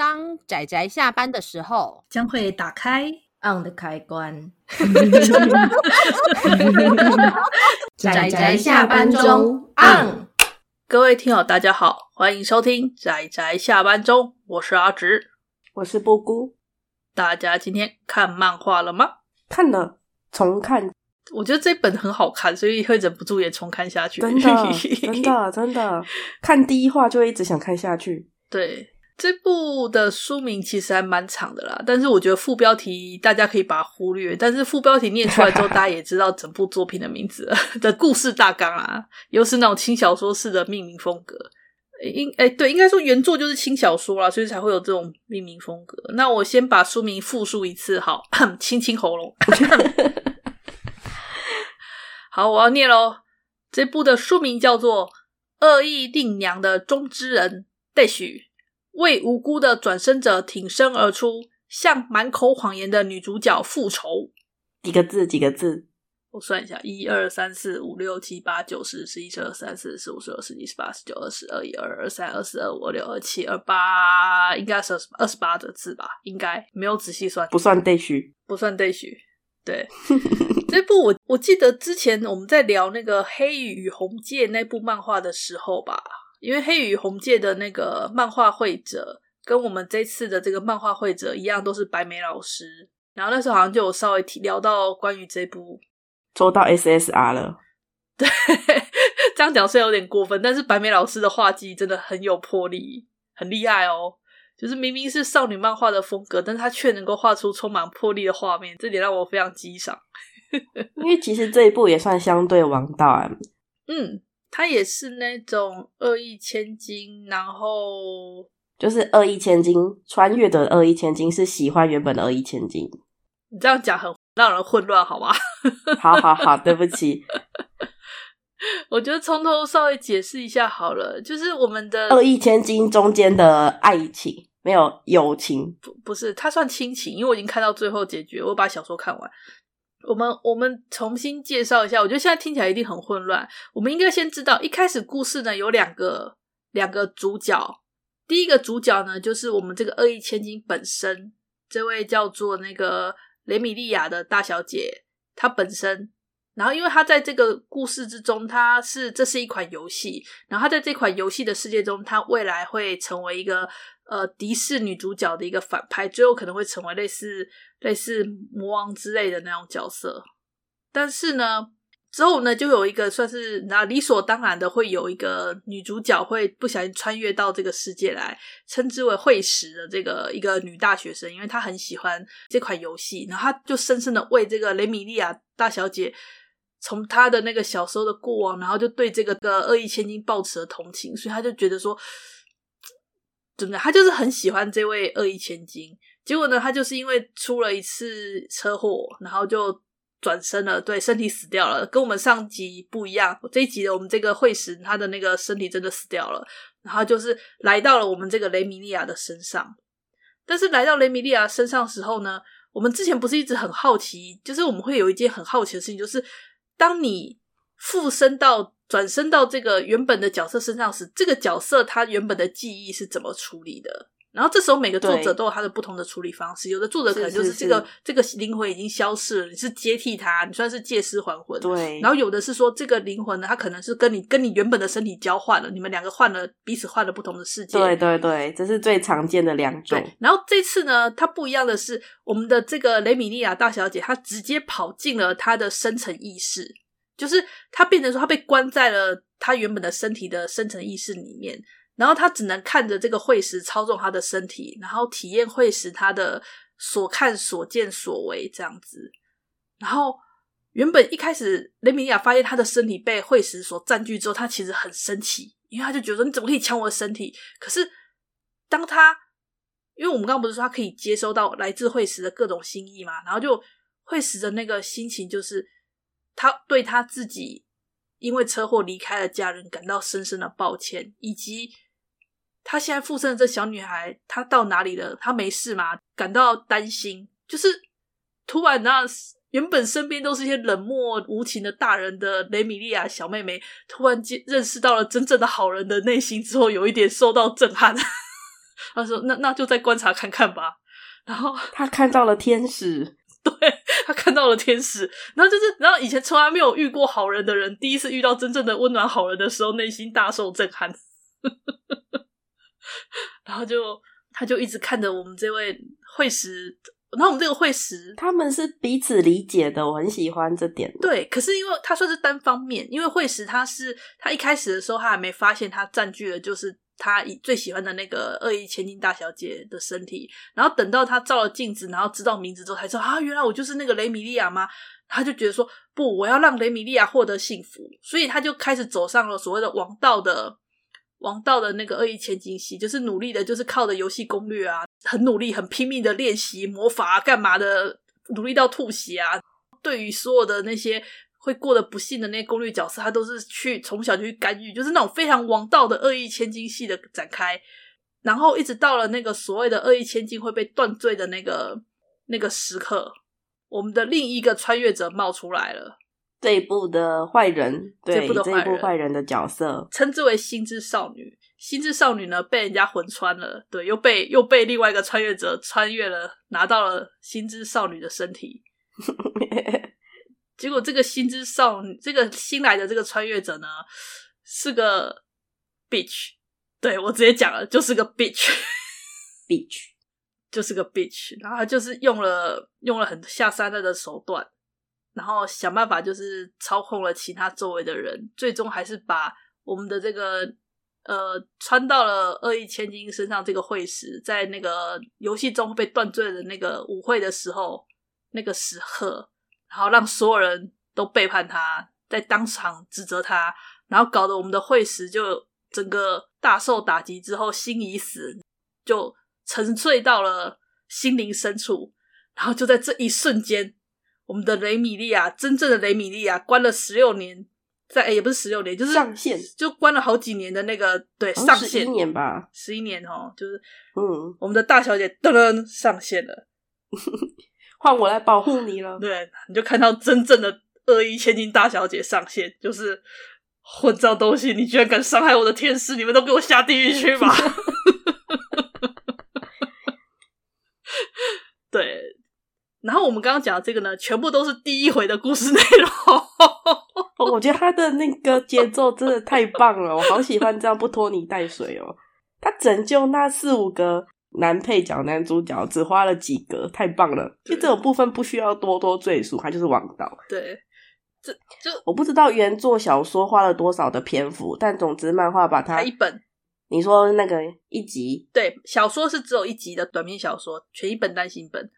当仔仔下班的时候，将会打开 on 的开关。仔仔下班中 on。各位听友，大家好，欢迎收听仔仔下班中，我是阿直，我是波姑。大家今天看漫画了吗？看了，重看。我觉得这本很好看，所以会忍不住也重看下去。真的，真的，真的，看第一话就会一直想看下去。对，这部的书名其实还蛮长的啦，但是我觉得副标题大家可以把它忽略。但是副标题念出来之后，大家也知道整部作品的名字了的故事大纲啊，又是那种轻小说式的命名风格。应哎，对，应该说原作就是轻小说啦，所以才会有这种命名风格。那我先把书名复述一次，好，清清喉咙。好，我要念喽。这部的书名叫做《恶意令娘的中之人》，待续为无辜的转身者挺身而出，向满口谎言的女主角复仇。几个字？几个字？我算一下：一二三四五六七八九十十一十二十三十四十五十六十七十八十九二十二一二二三二四二五二六二七二八，应该是二十八的字吧？应该没有仔细算，不算对虚，不算对虚。对，这部我我记得之前我们在聊那个《黑羽与红界》那部漫画的时候吧，因为《黑羽与红界》的那个漫画绘者跟我们这次的这个漫画绘者一样，都是白眉老师。然后那时候好像就有稍微提聊到关于这部，做到 SSR 了。对，这样讲虽然有点过分，但是白眉老师的画技真的很有魄力，很厉害哦。就是明明是少女漫画的风格，但是他却能够画出充满魄力的画面，这点让我非常激赏。因为其实这一部也算相对王道啊。嗯，他也是那种恶意千金，然后就是恶意千金穿越的恶意千金是喜欢原本的恶意千金。你这样讲很让人混乱，好吗？好好好，对不起。我觉得从头稍微解释一下好了，就是我们的恶意千金中间的爱情。没有友情，不不是，他算亲情，因为我已经看到最后结局，我把小说看完。我们我们重新介绍一下，我觉得现在听起来一定很混乱。我们应该先知道，一开始故事呢有两个两个主角，第一个主角呢就是我们这个恶意千金本身，这位叫做那个雷米利亚的大小姐，她本身。然后，因为她在这个故事之中，她是这是一款游戏，然后她在这款游戏的世界中，她未来会成为一个。呃，敌视女主角的一个反派，最后可能会成为类似类似魔王之类的那种角色。但是呢，之后呢，就有一个算是那理所当然的，会有一个女主角会不小心穿越到这个世界来，称之为会石的这个一个女大学生，因为她很喜欢这款游戏，然后她就深深的为这个雷米利亚大小姐从他的那个小时候的过往，然后就对这个个恶意千金抱持了同情，所以他就觉得说。真的，他就是很喜欢这位恶意千金。结果呢，他就是因为出了一次车祸，然后就转身了，对，身体死掉了。跟我们上集不一样，这一集的我们这个会师，他的那个身体真的死掉了。然后就是来到了我们这个雷米利亚的身上。但是来到雷米利亚身上的时候呢，我们之前不是一直很好奇，就是我们会有一件很好奇的事情，就是当你附身到。转身到这个原本的角色身上时，这个角色他原本的记忆是怎么处理的？然后这时候每个作者都有他的不同的处理方式。有的作者可能就是这个这个灵魂已经消失了，你是接替他，你算是借尸还魂。对。然后有的是说这个灵魂呢，他可能是跟你跟你原本的身体交换了，你们两个换了彼此换了不同的世界。对对对，这是最常见的两种。对。然后这次呢，它不一样的是，我们的这个雷米利亚大小姐，她直接跑进了她的深层意识。就是她变成说，她被关在了她原本的身体的深层意识里面，然后他只能看着这个会石操纵他的身体，然后体验会石他的所看所见所为这样子。然后原本一开始雷米亚发现他的身体被会石所占据之后，他其实很生气，因为他就觉得说，你怎么可以抢我的身体？可是当他因为我们刚刚不是说他可以接收到来自会石的各种心意嘛，然后就会石的那个心情就是。他对他自己因为车祸离开了家人感到深深的抱歉，以及他现在附身的这小女孩，她到哪里了？她没事吗？感到担心，就是突然那原本身边都是一些冷漠无情的大人的雷米利亚小妹妹，突然间认识到了真正的好人的内心之后，有一点受到震撼。他说：“那那就再观察看看吧。”然后他看到了天使，对，他看到了天使。然后就是，然后以前从来没有遇过好人的人，第一次遇到真正的温暖好人的时候，内心大受震撼。然后就他就一直看着我们这位会师。然后我们这个会师，他们是彼此理解的，我很喜欢这点。对，可是因为他算是单方面，因为会师他是他一开始的时候他还没发现他占据了就是他最喜欢的那个恶意千金大小姐的身体，然后等到他照了镜子，然后知道名字之后，才知道啊，原来我就是那个雷米利亚吗？他就觉得说不，我要让雷米利亚获得幸福，所以他就开始走上了所谓的王道的。王道的那个恶意千金系，就是努力的，就是靠着游戏攻略啊，很努力、很拼命的练习魔法啊，干嘛的，努力到吐血啊。对于所有的那些会过得不幸的那些攻略角色，他都是去从小就去干预，就是那种非常王道的恶意千金系的展开。然后一直到了那个所谓的恶意千金会被断罪的那个那个时刻，我们的另一个穿越者冒出来了。这一部的坏人，对，这一部的坏人，这一部坏人的角色，称之为心之少女。心之少女呢，被人家魂穿了，对，又被又被另外一个穿越者穿越了，拿到了心之少女的身体。结果这个心之少女，这个新来的这个穿越者呢，是个 bitch。对，我直接讲了，就是个 bitch，bitch，就是个 bitch。然后他就是用了用了很下三滥的手段。然后想办法就是操控了其他周围的人，最终还是把我们的这个呃穿到了恶意千金身上这个会师，在那个游戏中被断罪的那个舞会的时候，那个时刻，然后让所有人都背叛他，在当场指责他，然后搞得我们的会师就整个大受打击之后，心已死，就沉睡到了心灵深处，然后就在这一瞬间。我们的雷米利亚，真正的雷米利亚，关了十六年，在、欸、也不是十六年，就是上线，就关了好几年的那个，对，上线十一年吧，十一年哦，就是，嗯，我们的大小姐噔噔上线了，换我来保护你了，对，你就看到真正的恶意千金大小姐上线，就是混账东西，你居然敢伤害我的天使，你们都给我下地狱去吧！对。然后我们刚刚讲的这个呢，全部都是第一回的故事内容。我觉得他的那个节奏真的太棒了，我好喜欢这样不拖泥带水哦。他拯救那四五个男配角、男主角只花了几个，太棒了。其实这种部分不需要多多赘述，他就是王道。对，这就我不知道原作小说花了多少的篇幅，但总之漫画把它一本。你说那个一集？对，小说是只有一集的短篇小说，全一本单行本。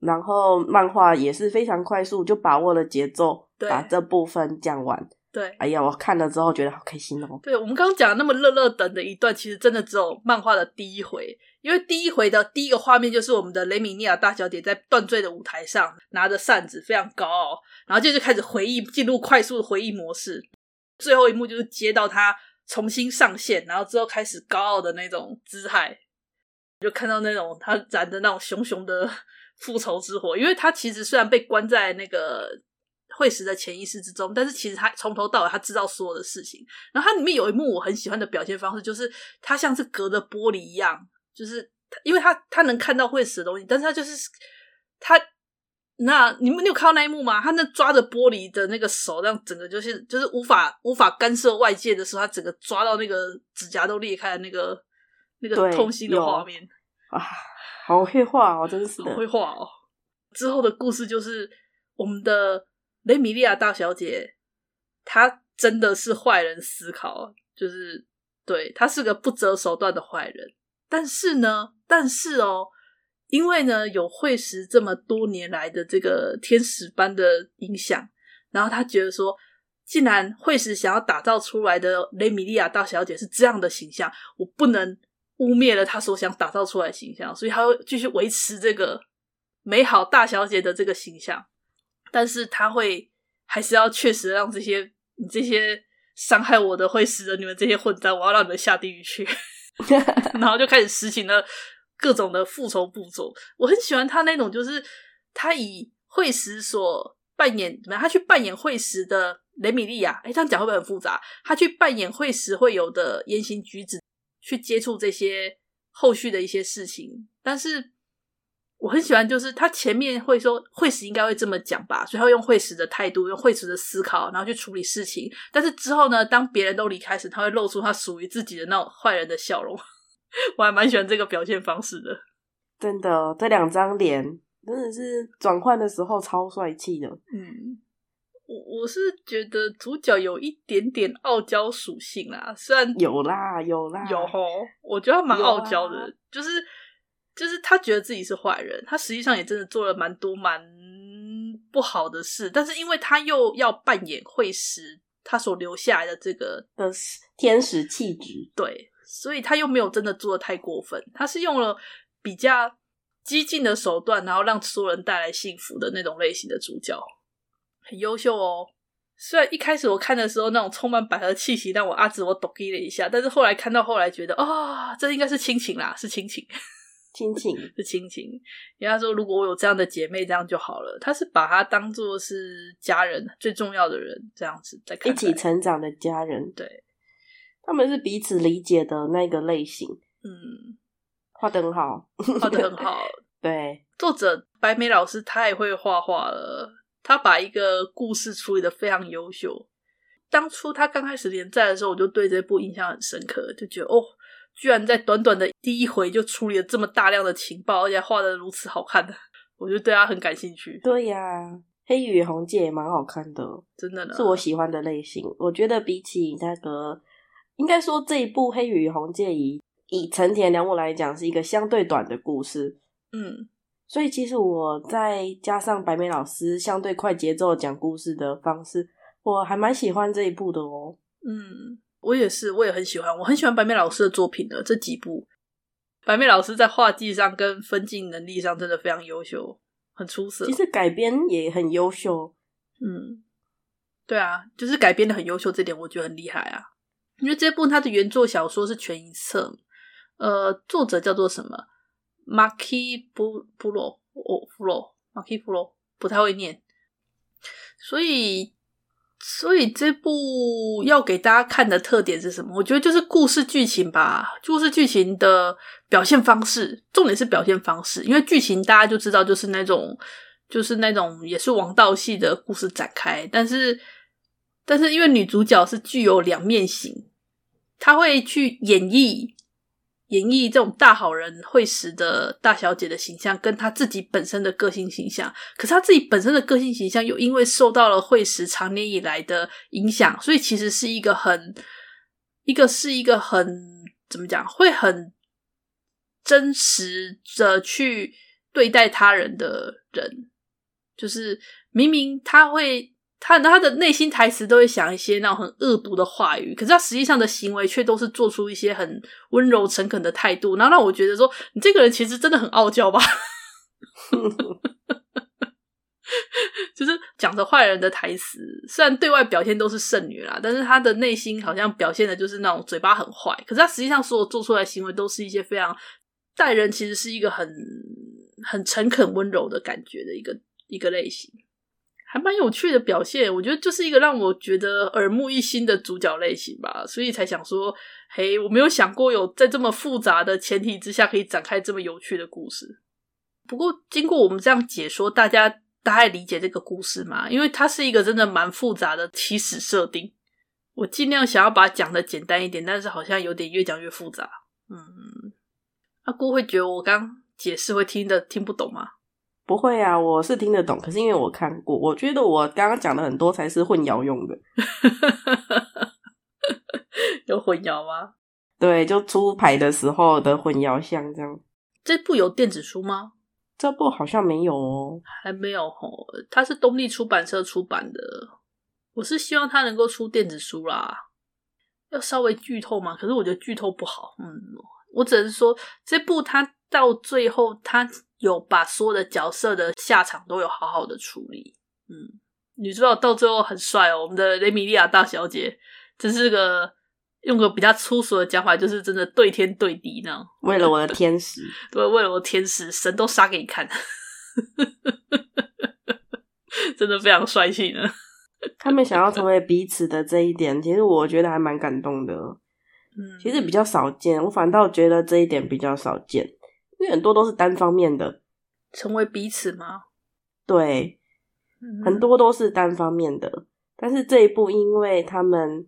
然后漫画也是非常快速，就把握了节奏，把这部分讲完。对，哎呀，我看了之后觉得好开心哦。对，我们刚刚讲的那么乐乐等的一段，其实真的只有漫画的第一回，因为第一回的第一个画面就是我们的雷米尼亚大小姐在断罪的舞台上拿着扇子，非常高傲，然后接着开始回忆，进入快速的回忆模式。最后一幕就是接到她重新上线，然后之后开始高傲的那种姿态，就看到那种她燃的那种熊熊的。复仇之火，因为他其实虽然被关在那个会死的潜意识之中，但是其实他从头到尾他知道所有的事情。然后他里面有一幕我很喜欢的表现方式，就是他像是隔着玻璃一样，就是因为他他能看到会死的东西，但是他就是他那你们你有看到那一幕吗？他那抓着玻璃的那个手，让整个就是就是无法无法干涉外界的时候，他整个抓到那个指甲都裂开的那个那个痛心的画面啊。好会画哦，真是，好会画哦。之后的故事就是我们的雷米利亚大小姐，她真的是坏人思考，就是对，她是个不择手段的坏人。但是呢，但是哦，因为呢有会师这么多年来的这个天使般的影响，然后她觉得说，既然会师想要打造出来的雷米利亚大小姐是这样的形象，我不能。污蔑了他所想打造出来的形象，所以他会继续维持这个美好大小姐的这个形象，但是他会还是要确实让这些你这些伤害我的会师的你们这些混蛋，我要让你们下地狱去，然后就开始实行了各种的复仇步骤。我很喜欢他那种，就是他以会师所扮演怎么样，他去扮演会师的雷米利亚，哎，这样讲会不会很复杂？他去扮演会师会有的言行举止。去接触这些后续的一些事情，但是我很喜欢，就是他前面会说惠实应该会这么讲吧，所以他会用惠实的态度，用惠实的思考，然后去处理事情。但是之后呢，当别人都离开时，他会露出他属于自己的那种坏人的笑容。我还蛮喜欢这个表现方式的。真的，这两张脸真的是转换的时候超帅气的。嗯。我我是觉得主角有一点点傲娇属性啦，虽然有啦有啦有吼，我觉得他蛮傲娇的，就是就是他觉得自己是坏人，他实际上也真的做了蛮多蛮不好的事，但是因为他又要扮演惠实他所留下来的这个的天使气质，对，所以他又没有真的做的太过分，他是用了比较激进的手段，然后让所有人带来幸福的那种类型的主角。很优秀哦，虽然一开始我看的时候那种充满百合气息，让我阿紫我抖了一下，但是后来看到后来觉得啊、哦，这应该是亲情啦，是亲情，亲情是亲情。人家说如果我有这样的姐妹，这样就好了。她是把她当做是家人最重要的人，这样子在看，一起成长的家人，对，他们是彼此理解的那个类型。嗯，画的很好，画的很好。对，作者白眉老师太会画画了。他把一个故事处理的非常优秀。当初他刚开始连载的时候，我就对这部印象很深刻，就觉得哦，居然在短短的第一回就处理了这么大量的情报，而且画的如此好看的，我就对他很感兴趣。对呀，《黑羽与红界》也蛮好看的，真的呢，是我喜欢的类型。我觉得比起那个，应该说这一部《黑羽与红界》以以成田良悟来讲，是一个相对短的故事。嗯。所以其实我再加上白眉老师相对快节奏讲故事的方式，我还蛮喜欢这一部的哦。嗯，我也是，我也很喜欢，我很喜欢白眉老师的作品的这几部。白眉老师在画技上跟分镜能力上真的非常优秀，很出色。其实改编也很优秀。嗯，对啊，就是改编的很优秀，这点我觉得很厉害啊。因为这部它的原作小说是全一册，呃，作者叫做什么？马基布布罗，哦，布罗，马基布罗，不太会念，所以，所以这部要给大家看的特点是什么？我觉得就是故事剧情吧，故事剧情的表现方式，重点是表现方式，因为剧情大家就知道，就是那种，就是那种也是王道系的故事展开，但是，但是因为女主角是具有两面性，她会去演绎。演绎这种大好人惠实的大小姐的形象，跟她自己本身的个性形象，可是她自己本身的个性形象又因为受到了惠实长年以来的影响，所以其实是一个很，一个是一个很怎么讲，会很真实的去对待他人的人，就是明明他会。他他的内心台词都会想一些那种很恶毒的话语，可是他实际上的行为却都是做出一些很温柔诚恳的态度，然后让我觉得说，你这个人其实真的很傲娇吧？就是讲着坏人的台词，虽然对外表现都是剩女啦，但是他的内心好像表现的就是那种嘴巴很坏，可是他实际上所有做出来的行为都是一些非常待人，其实是一个很很诚恳温柔的感觉的一个一个类型。还蛮有趣的表现，我觉得就是一个让我觉得耳目一新的主角类型吧，所以才想说，嘿，我没有想过有在这么复杂的前提之下可以展开这么有趣的故事。不过经过我们这样解说，大家大概理解这个故事吗？因为它是一个真的蛮复杂的起始设定，我尽量想要把它讲的简单一点，但是好像有点越讲越复杂。嗯，阿姑会觉得我刚解释会听得听不懂吗？不会啊，我是听得懂，可是因为我看过，我觉得我刚刚讲的很多才是混淆用的。有混淆吗？对，就出牌的时候的混淆像这样。这部有电子书吗？这部好像没有哦，还没有哦。它是东立出版社出版的，我是希望它能够出电子书啦。要稍微剧透嘛？可是我觉得剧透不好。嗯，我只能说这部它到最后他。有把所有的角色的下场都有好好的处理，嗯，女主角到最后很帅哦，我们的雷米利亚大小姐，这是个用个比较粗俗的讲法，就是真的对天对地那样。为了我的天使，对，为了我的天使，神都杀给你看，真的非常帅气呢。他们想要成为彼此的这一点，其实我觉得还蛮感动的。嗯，其实比较少见。我反倒觉得这一点比较少见，因为很多都是单方面的，成为彼此吗？对，嗯、很多都是单方面的。但是这一部，因为他们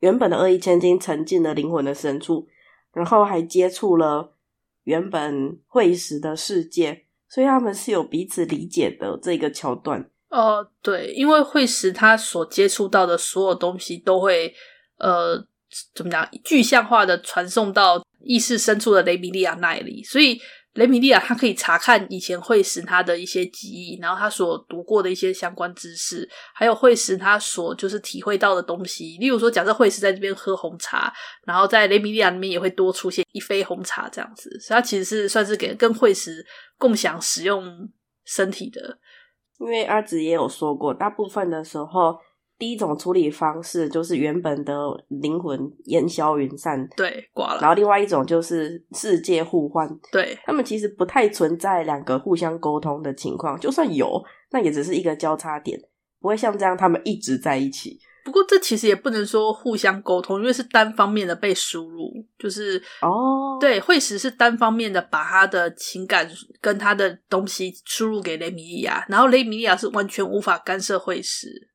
原本的恶意千金沉浸了灵魂的深处，然后还接触了原本会时的世界，所以他们是有彼此理解的这个桥段。哦、呃，对，因为绘石他所接触到的所有东西都会，呃，怎么讲，具象化的传送到意识深处的雷米利亚那里，所以雷米利亚他可以查看以前绘石他的一些记忆，然后他所读过的一些相关知识，还有绘石他所就是体会到的东西。例如说，假设绘石在这边喝红茶，然后在雷米利亚里面也会多出现一杯红茶这样子，所以他其实是算是给跟绘石共享使用身体的。因为阿紫也有说过，大部分的时候，第一种处理方式就是原本的灵魂烟消云散，对，挂了。然后另外一种就是世界互换，对，他们其实不太存在两个互相沟通的情况，就算有，那也只是一个交叉点，不会像这样他们一直在一起。不过这其实也不能说互相沟通，因为是单方面的被输入，就是哦，对，会使是单方面的把他的情感跟他的东西输入给雷米利亚，然后雷米利亚是完全无法干涉绘石，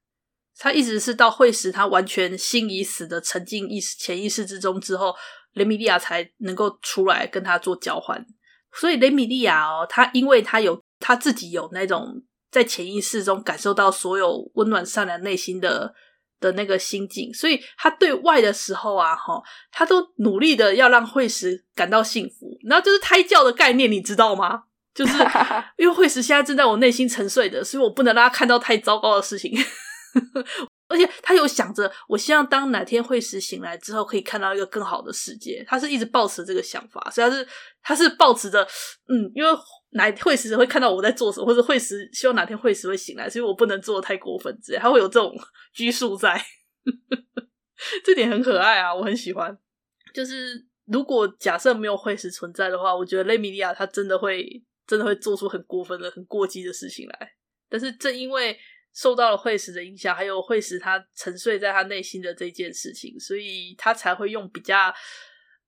他一直是到会使他完全心已死的沉浸意识潜意识之中之后，雷米利亚才能够出来跟他做交换。所以雷米利亚哦，他因为他有他自己有那种在潜意识中感受到所有温暖善良内心的。的那个心境，所以他对外的时候啊，哈，他都努力的要让绘石感到幸福，然后就是胎教的概念，你知道吗？就是 因为绘石现在正在我内心沉睡的，所以我不能让他看到太糟糕的事情。而且他有想着，我希望当哪天会时醒来之后，可以看到一个更好的世界。他是一直抱持这个想法，所以他是他是抱持着，嗯，因为哪会时会看到我在做什么，或者会时希望哪天会时会醒来，所以我不能做的太过分之类。他会有这种 拘束在，这点很可爱啊，我很喜欢。就是如果假设没有会时存在的话，我觉得雷米利亚他真的会真的会做出很过分的、很过激的事情来。但是正因为。受到了绘石的影响，还有绘石他沉睡在他内心的这件事情，所以他才会用比较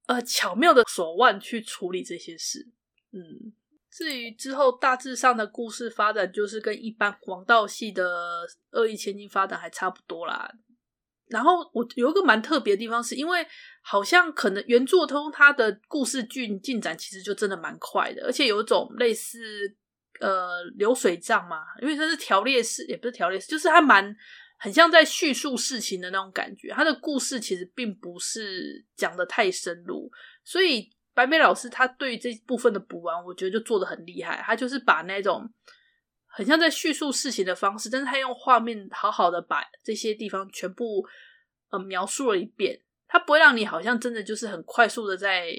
呃巧妙的手腕去处理这些事。嗯，至于之后大致上的故事发展，就是跟一般黄道系的恶意千金发展还差不多啦。然后我有一个蛮特别的地方，是因为好像可能原作通他的故事剧进展其实就真的蛮快的，而且有一种类似。呃，流水账嘛，因为它是条列式，也不是条列式，就是它蛮很像在叙述事情的那种感觉。他的故事其实并不是讲的太深入，所以白眉老师他对这部分的补完，我觉得就做的很厉害。他就是把那种很像在叙述事情的方式，但是他用画面好好的把这些地方全部呃描述了一遍。他不会让你好像真的就是很快速的在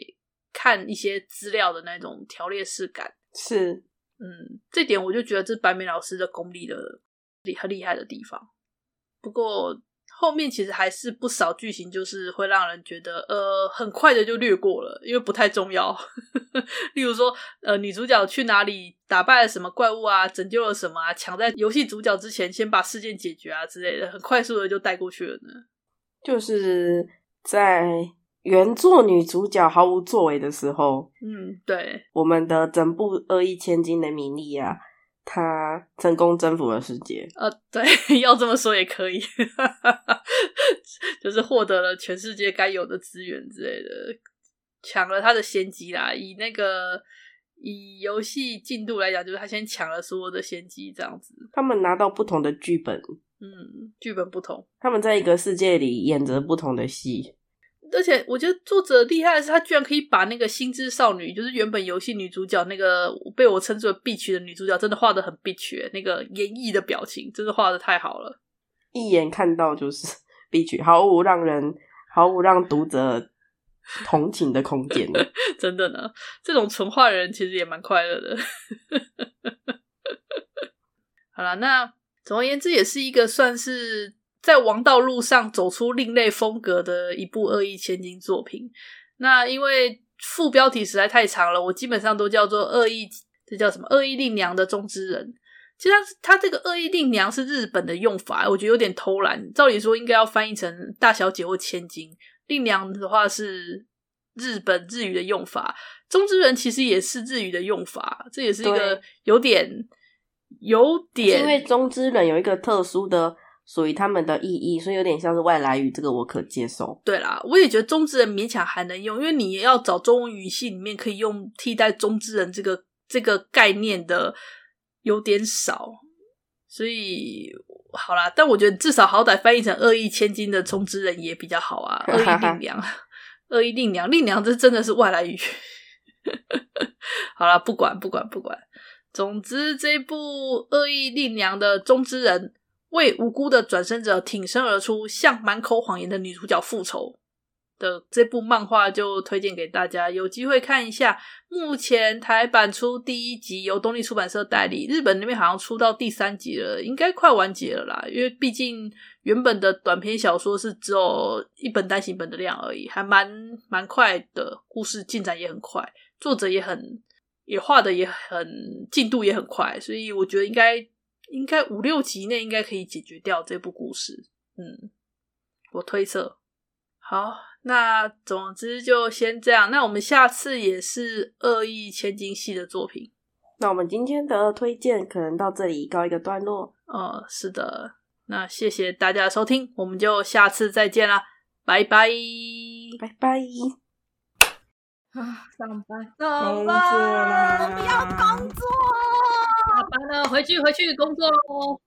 看一些资料的那种条列式感，是。嗯，这点我就觉得这白眉老师的功力的很厉害的地方。不过后面其实还是不少剧情，就是会让人觉得呃很快的就略过了，因为不太重要。例如说，呃，女主角去哪里打败了什么怪物啊，拯救了什么啊，抢在游戏主角之前先把事件解决啊之类的，很快速的就带过去了呢。就是在。原作女主角毫无作为的时候，嗯，对，我们的整部恶意千金的米莉亚，她成功征服了世界。呃，对，要这么说也可以，就是获得了全世界该有的资源之类的，抢了他的先机啦。以那个以游戏进度来讲，就是他先抢了所有的先机，这样子。他们拿到不同的剧本，嗯，剧本不同，他们在一个世界里演着不同的戏。而且我觉得作者厉害的是，他居然可以把那个心之少女，就是原本游戏女主角那个被我称之为 bitch 的女主角，真的画的很 bitch，那个演绎的表情真的画的太好了，一眼看到就是 bitch，毫无让人毫无让读者同情的空间。真的呢，这种纯画人其实也蛮快乐的。好了，那总而言之，也是一个算是。在王道路上走出另类风格的一部恶意千金作品。那因为副标题实在太长了，我基本上都叫做恶意，这叫什么？恶意令娘的中之人。其实他他这个恶意令娘是日本的用法，我觉得有点偷懒。照理说应该要翻译成大小姐或千金，令娘的话是日本日语的用法，中之人其实也是日语的用法，这也是一个有点有点，因为中之人有一个特殊的。属于他们的意义，所以有点像是外来语，这个我可接受。对啦，我也觉得中之人勉强还能用，因为你要找中文语系里面可以用替代中之人这个这个概念的有点少，所以好啦。但我觉得至少好歹翻译成恶意千金的中之人也比较好啊。恶意 令娘，恶意令娘，令娘这真的是外来语。好啦，不管不管不管，总之这部恶意令娘的中之人。为无辜的转生者挺身而出，向满口谎言的女主角复仇的这部漫画就推荐给大家，有机会看一下。目前台版出第一集，由东立出版社代理，日本那边好像出到第三集了，应该快完结了啦。因为毕竟原本的短篇小说是只有一本单行本的量而已，还蛮蛮快的，故事进展也很快，作者也很也画的也很进度也很快，所以我觉得应该。应该五六集内应该可以解决掉这部故事，嗯，我推测。好，那总之就先这样。那我们下次也是恶意千金系的作品。那我们今天的推荐可能到这里告一个段落。哦，是的。那谢谢大家的收听，我们就下次再见啦，拜拜，拜拜。啊，上班，上班，我不要工作。下班了，回去回去工作喽。